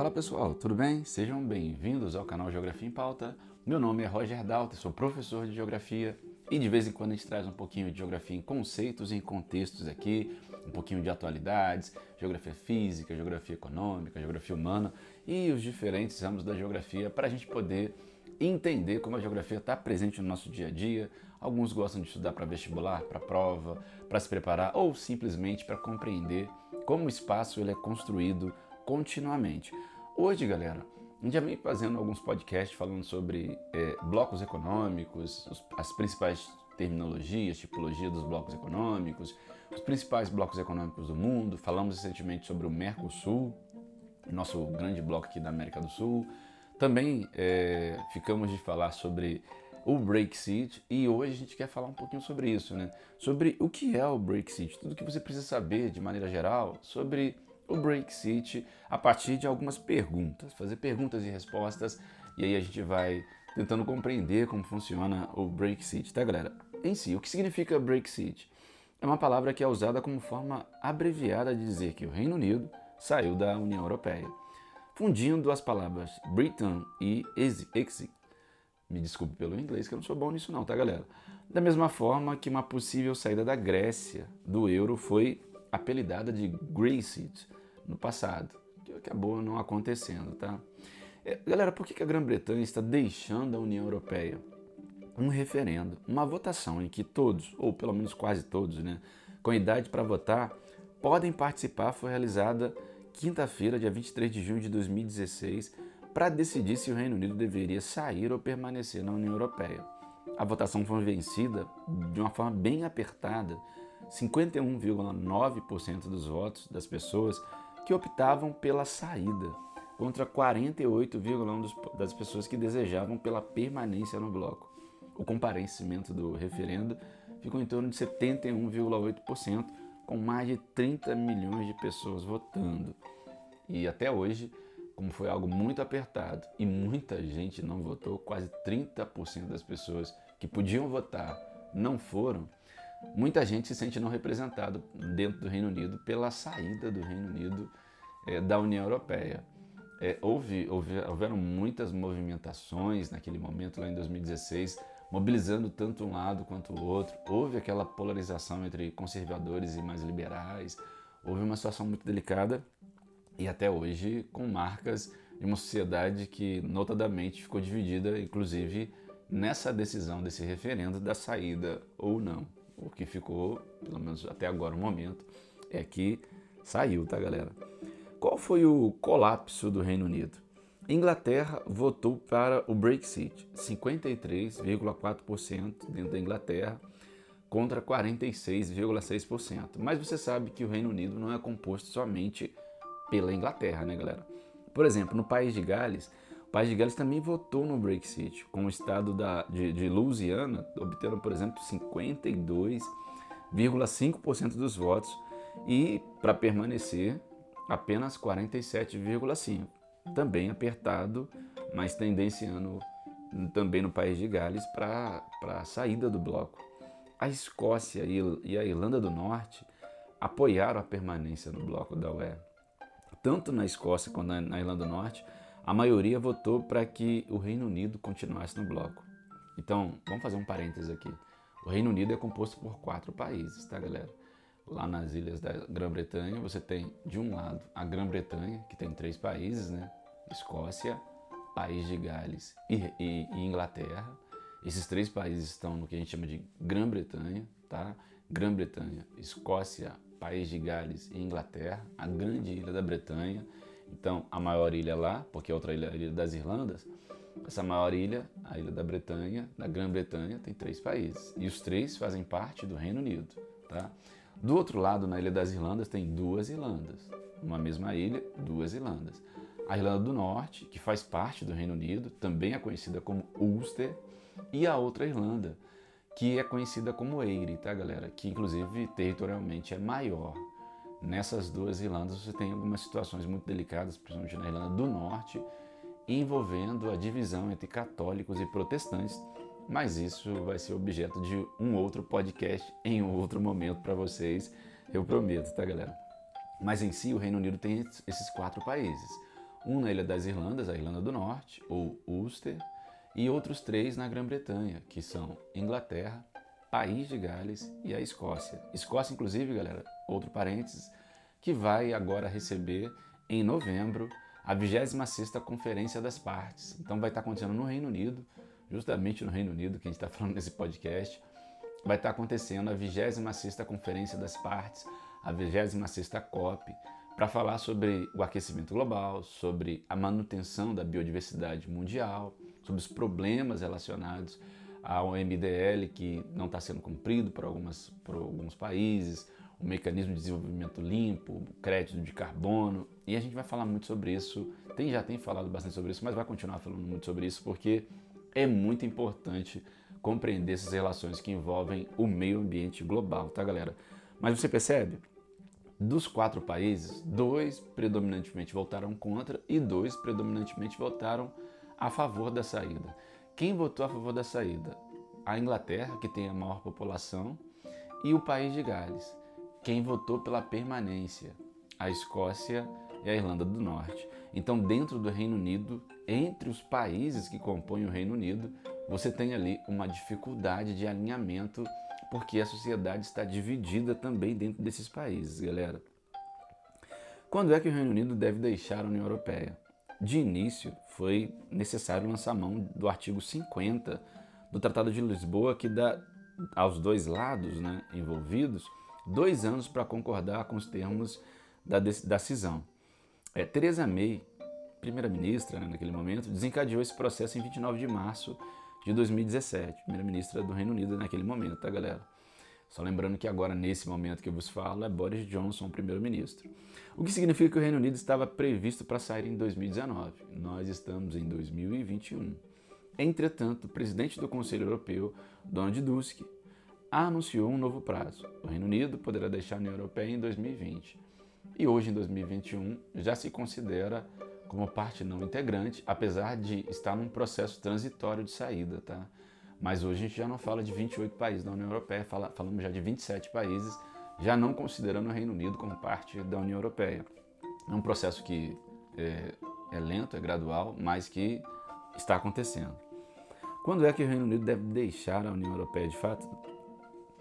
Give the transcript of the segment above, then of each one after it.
Fala pessoal, tudo bem? Sejam bem-vindos ao canal Geografia em Pauta. Meu nome é Roger Dalton, sou professor de Geografia e de vez em quando a gente traz um pouquinho de geografia em conceitos e em contextos aqui, um pouquinho de atualidades, geografia física, geografia econômica, geografia humana e os diferentes ramos da geografia para a gente poder entender como a geografia está presente no nosso dia a dia. Alguns gostam de estudar para vestibular, para prova, para se preparar ou simplesmente para compreender como o espaço ele é construído continuamente. Hoje, galera, a gente já vem fazendo alguns podcasts falando sobre é, blocos econômicos, os, as principais terminologias, tipologia dos blocos econômicos, os principais blocos econômicos do mundo. Falamos recentemente sobre o Mercosul, nosso grande bloco aqui da América do Sul. Também é, ficamos de falar sobre o Brexit e hoje a gente quer falar um pouquinho sobre isso, né? Sobre o que é o Brexit, tudo que você precisa saber de maneira geral sobre o Brexit a partir de algumas perguntas, fazer perguntas e respostas e aí a gente vai tentando compreender como funciona o Brexit, tá galera? Em si, o que significa Brexit? É uma palavra que é usada como forma abreviada de dizer que o Reino Unido saiu da União Europeia, fundindo as palavras Britain e Exit. Me desculpe pelo inglês, que eu não sou bom nisso não, tá galera? Da mesma forma que uma possível saída da Grécia do euro foi apelidada de Grexit, no passado, que acabou não acontecendo, tá? É, galera, por que a Grã-Bretanha está deixando a União Europeia? Um referendo, uma votação em que todos, ou pelo menos quase todos, né, com idade para votar, podem participar, foi realizada quinta-feira, dia 23 de junho de 2016, para decidir se o Reino Unido deveria sair ou permanecer na União Europeia. A votação foi vencida de uma forma bem apertada. 51,9% dos votos das pessoas que optavam pela saída, contra 48,1% das pessoas que desejavam pela permanência no bloco. O comparecimento do referendo ficou em torno de 71,8%, com mais de 30 milhões de pessoas votando. E até hoje, como foi algo muito apertado e muita gente não votou, quase 30% das pessoas que podiam votar não foram, muita gente se sente não representado dentro do Reino Unido pela saída do Reino Unido é, da União Europeia. É, houve, houve, houveram muitas movimentações naquele momento, lá em 2016, mobilizando tanto um lado quanto o outro. Houve aquela polarização entre conservadores e mais liberais. Houve uma situação muito delicada e até hoje com marcas de uma sociedade que notadamente ficou dividida, inclusive nessa decisão desse referendo da saída ou não. O que ficou, pelo menos até agora o momento, é que saiu, tá galera? Qual foi o colapso do Reino Unido? Inglaterra votou para o Brexit, 53,4% dentro da Inglaterra contra 46,6%. Mas você sabe que o Reino Unido não é composto somente pela Inglaterra, né, galera? Por exemplo, no país de Gales, país de Gales também votou no Brexit, com o estado da, de, de Louisiana obtendo, por exemplo, 52,5% dos votos e para permanecer apenas 47,5%. Também apertado, mas tendenciando também no país de Gales para a saída do bloco. A Escócia e a Irlanda do Norte apoiaram a permanência no bloco da UE. Tanto na Escócia quanto na Irlanda do Norte, a maioria votou para que o Reino Unido continuasse no bloco. Então, vamos fazer um parênteses aqui. O Reino Unido é composto por quatro países, tá, galera? Lá nas ilhas da Grã-Bretanha, você tem de um lado a Grã-Bretanha, que tem três países, né? Escócia, País de Gales e, e, e Inglaterra. Esses três países estão no que a gente chama de Grã-Bretanha, tá? Grã-Bretanha, Escócia, País de Gales e Inglaterra, a grande ilha da Bretanha então, a maior ilha lá, porque a outra ilha é a Ilha das Irlandas, essa maior ilha, a Ilha da Bretanha, da Grã-Bretanha, tem três países. E os três fazem parte do Reino Unido. Tá? Do outro lado, na Ilha das Irlandas, tem duas Irlandas. Uma mesma ilha, duas Irlandas. A Irlanda do Norte, que faz parte do Reino Unido, também é conhecida como Ulster. E a outra Irlanda, que é conhecida como Eire, tá, galera? Que inclusive territorialmente é maior Nessas duas Irlandas você tem algumas situações muito delicadas, principalmente na Irlanda do Norte, envolvendo a divisão entre católicos e protestantes, mas isso vai ser objeto de um outro podcast em um outro momento para vocês, eu prometo, tá galera? Mas em si o Reino Unido tem esses quatro países. um na Ilha das Irlandas, a Irlanda do Norte, ou Ulster, e outros três na Grã-Bretanha, que são Inglaterra, País de Gales e a Escócia. Escócia, inclusive, galera, outro parênteses, que vai agora receber em novembro a 26ª Conferência das Partes. Então vai estar acontecendo no Reino Unido, justamente no Reino Unido, que a gente está falando nesse podcast, vai estar acontecendo a 26ª Conferência das Partes, a 26ª COP, para falar sobre o aquecimento global, sobre a manutenção da biodiversidade mundial, sobre os problemas relacionados ao MDL que não está sendo cumprido por, algumas, por alguns países, o mecanismo de desenvolvimento limpo, o crédito de carbono, e a gente vai falar muito sobre isso. Tem já tem falado bastante sobre isso, mas vai continuar falando muito sobre isso porque é muito importante compreender essas relações que envolvem o meio ambiente global, tá, galera? Mas você percebe? Dos quatro países, dois predominantemente votaram contra e dois predominantemente votaram a favor da saída. Quem votou a favor da saída? A Inglaterra, que tem a maior população, e o país de Gales. Quem votou pela permanência? A Escócia e a Irlanda do Norte. Então, dentro do Reino Unido, entre os países que compõem o Reino Unido, você tem ali uma dificuldade de alinhamento porque a sociedade está dividida também dentro desses países, galera. Quando é que o Reino Unido deve deixar a União Europeia? De início, foi necessário lançar mão do artigo 50 do Tratado de Lisboa, que dá aos dois lados né, envolvidos dois anos para concordar com os termos da decisão. É, Theresa May, primeira-ministra né, naquele momento, desencadeou esse processo em 29 de março de 2017, primeira-ministra do Reino Unido naquele momento, tá, galera? Só lembrando que agora, nesse momento que eu vos falo, é Boris Johnson primeiro-ministro. O que significa que o Reino Unido estava previsto para sair em 2019. Nós estamos em 2021. Entretanto, o presidente do Conselho Europeu, Donald Tusk, anunciou um novo prazo. O Reino Unido poderá deixar a União Europeia em 2020. E hoje, em 2021, já se considera como parte não integrante, apesar de estar num processo transitório de saída, tá? Mas hoje a gente já não fala de 28 países da União Europeia, fala, falamos já de 27 países, já não considerando o Reino Unido como parte da União Europeia. É um processo que é, é lento, é gradual, mas que está acontecendo. Quando é que o Reino Unido deve deixar a União Europeia de fato?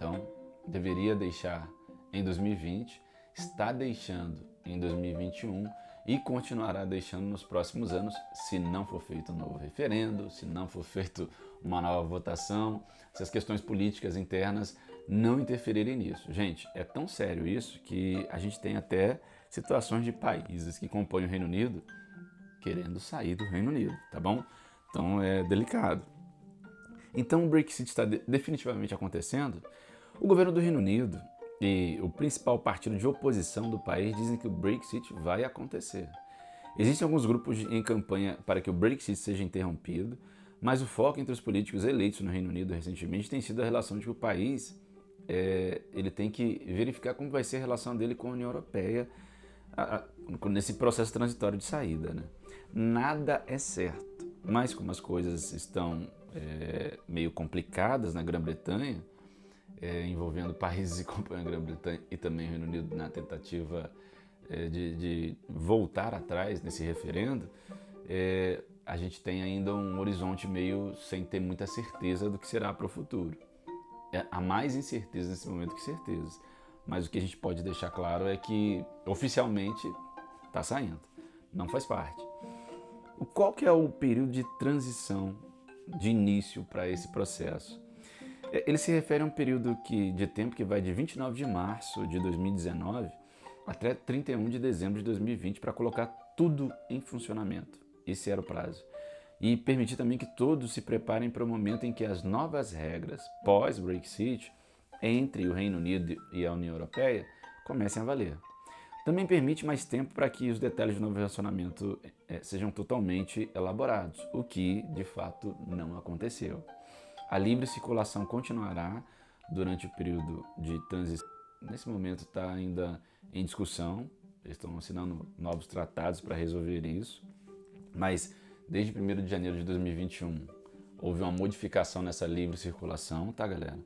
Então, deveria deixar em 2020, está deixando em 2021 e continuará deixando nos próximos anos, se não for feito um novo referendo, se não for feito uma nova votação, se as questões políticas internas não interferirem nisso. Gente, é tão sério isso que a gente tem até situações de países que compõem o Reino Unido querendo sair do Reino Unido, tá bom? Então é delicado. Então o Brexit está definitivamente acontecendo. O governo do Reino Unido e o principal partido de oposição do país dizem que o Brexit vai acontecer. Existem alguns grupos em campanha para que o Brexit seja interrompido, mas o foco entre os políticos eleitos no Reino Unido recentemente tem sido a relação de que o país é, ele tem que verificar como vai ser a relação dele com a União Europeia a, a, nesse processo transitório de saída. Né? Nada é certo, mas como as coisas estão é, meio complicadas na Grã-Bretanha, é, envolvendo países que compõem a Grã-Bretanha e também o Reino Unido na tentativa é, de, de, voltar atrás nesse referendo, é, a gente tem ainda um horizonte meio sem ter muita certeza do que será para o futuro. É, há mais incerteza nesse momento que certezas. Mas o que a gente pode deixar claro é que oficialmente está saindo, não faz parte. Qual que é o período de transição, de início para esse processo? É, ele se refere a um período que, de tempo que vai de 29 de março de 2019 até 31 de dezembro de 2020 para colocar tudo em funcionamento. Esse era o prazo. E permitir também que todos se preparem para o momento em que as novas regras pós-Brexit entre o Reino Unido e a União Europeia comecem a valer. Também permite mais tempo para que os detalhes do novo relacionamento é, sejam totalmente elaborados, o que de fato não aconteceu. A livre circulação continuará durante o período de transição. Nesse momento está ainda em discussão, eles estão assinando novos tratados para resolver isso, mas desde 1 de janeiro de 2021 houve uma modificação nessa livre circulação, tá, galera?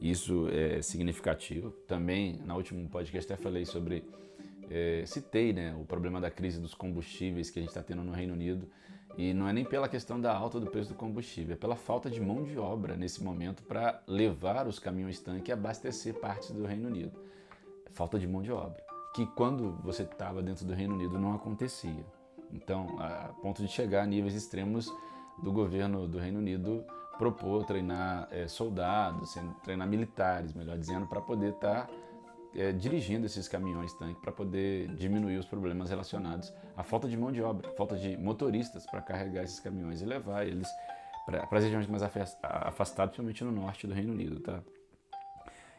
Isso é significativo. Também, na último podcast, até falei sobre é, citei né, o problema da crise dos combustíveis que a gente está tendo no Reino Unido. E não é nem pela questão da alta do preço do combustível, é pela falta de mão de obra nesse momento para levar os caminhões tanque e abastecer partes do Reino Unido. Falta de mão de obra, que quando você estava dentro do Reino Unido não acontecia. Então, a ponto de chegar a níveis extremos do governo do Reino Unido propor treinar é, soldados, treinar militares, melhor dizendo, para poder estar tá é, dirigindo esses caminhões tanque para poder diminuir os problemas relacionados à falta de mão de obra, falta de motoristas para carregar esses caminhões e levar eles para as regiões mais afastadas, principalmente no norte do Reino Unido, tá?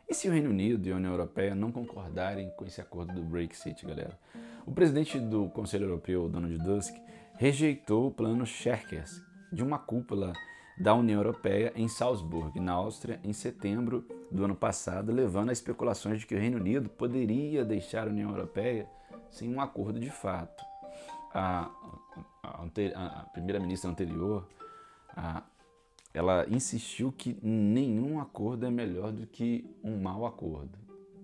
E se o Reino Unido e a União Europeia não concordarem com esse acordo do Brexit, galera? O presidente do Conselho Europeu, Donald Tusk, rejeitou o plano Scherkers de uma cúpula da União Europeia em Salzburg, na Áustria, em setembro do ano passado, levando a especulações de que o Reino Unido poderia deixar a União Europeia sem um acordo de fato. A, a, a primeira-ministra anterior, a, ela insistiu que nenhum acordo é melhor do que um mau acordo.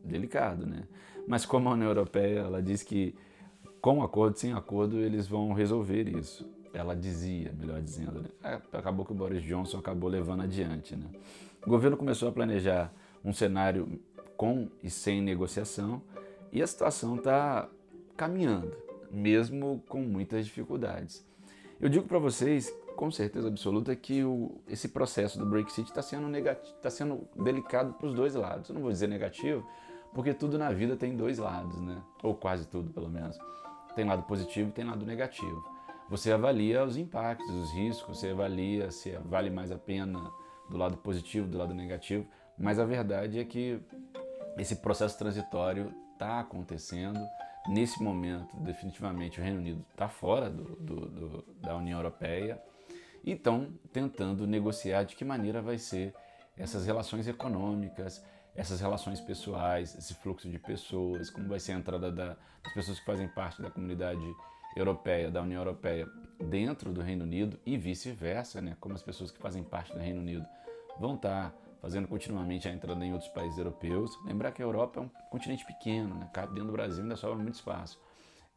Delicado, né? Mas como a União Europeia, ela diz que com acordo, sem acordo, eles vão resolver isso ela dizia, melhor dizendo. Né? É, acabou que o Boris Johnson acabou levando adiante. Né? O governo começou a planejar um cenário com e sem negociação e a situação está caminhando, mesmo com muitas dificuldades. Eu digo para vocês, com certeza absoluta, que o, esse processo do Brexit está sendo, tá sendo delicado para os dois lados. Eu não vou dizer negativo, porque tudo na vida tem dois lados, né? ou quase tudo, pelo menos. Tem lado positivo e tem lado negativo você avalia os impactos, os riscos, você avalia se vale mais a pena do lado positivo, do lado negativo, mas a verdade é que esse processo transitório está acontecendo. Nesse momento, definitivamente, o Reino Unido está fora do, do, do, da União Europeia e estão tentando negociar de que maneira vai ser essas relações econômicas, essas relações pessoais, esse fluxo de pessoas, como vai ser a entrada da, das pessoas que fazem parte da comunidade europeia, da União Europeia, dentro do Reino Unido e vice-versa, né? como as pessoas que fazem parte do Reino Unido vão estar fazendo continuamente a entrada em outros países europeus. Lembrar que a Europa é um continente pequeno, né? cabe dentro do Brasil ainda sobra muito espaço.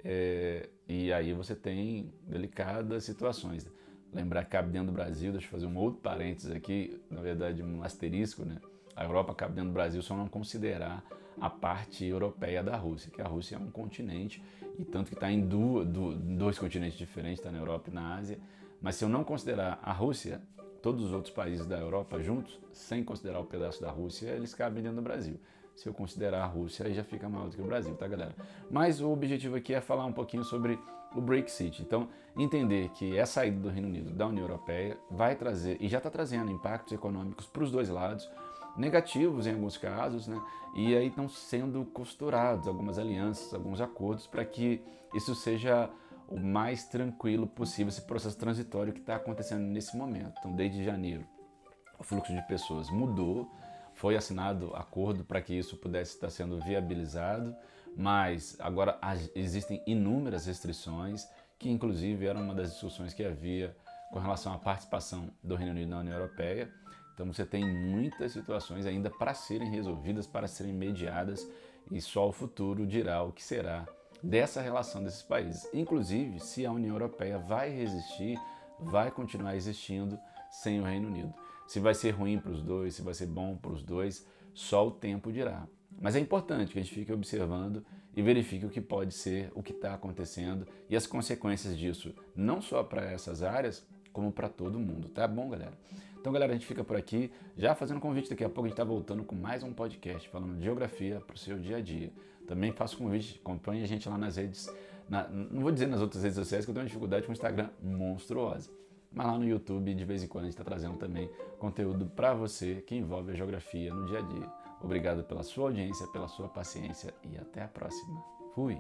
É, e aí você tem delicadas situações. Lembrar que cabe dentro do Brasil, deixa eu fazer um outro parênteses aqui, na verdade um asterisco, né? A Europa cabe dentro do Brasil só não considerar a parte europeia da Rússia, que a Rússia é um continente e tanto que está em duas, dois continentes diferentes, está na Europa e na Ásia. Mas se eu não considerar a Rússia, todos os outros países da Europa juntos, sem considerar o pedaço da Rússia, eles cabem dentro do Brasil. Se eu considerar a Rússia, aí já fica maior do que o Brasil, tá, galera? Mas o objetivo aqui é falar um pouquinho sobre o Brexit. Então, entender que a saída do Reino Unido da União Europeia vai trazer, e já está trazendo, impactos econômicos para os dois lados, negativos em alguns casos, né? E aí estão sendo costurados algumas alianças, alguns acordos para que isso seja o mais tranquilo possível, esse processo transitório que está acontecendo nesse momento. Então, desde janeiro, o fluxo de pessoas mudou, foi assinado acordo para que isso pudesse estar sendo viabilizado, mas agora existem inúmeras restrições, que inclusive era uma das discussões que havia com relação à participação do Reino Unido na União Europeia. Então você tem muitas situações ainda para serem resolvidas, para serem mediadas, e só o futuro dirá o que será dessa relação desses países. Inclusive, se a União Europeia vai resistir, vai continuar existindo sem o Reino Unido. Se vai ser ruim para os dois, se vai ser bom para os dois, só o tempo dirá. Mas é importante que a gente fique observando e verifique o que pode ser, o que está acontecendo e as consequências disso, não só para essas áreas, como para todo mundo. Tá bom, galera? Então, galera, a gente fica por aqui, já fazendo convite. Daqui a pouco a gente está voltando com mais um podcast falando de geografia para o seu dia a dia. Também faço convite, acompanhe a gente lá nas redes, na, não vou dizer nas outras redes sociais que eu tenho uma dificuldade com o Instagram monstruosa. Mas lá no YouTube, de vez em quando, a gente está trazendo também conteúdo para você que envolve a geografia no dia a dia. Obrigado pela sua audiência, pela sua paciência e até a próxima. Fui!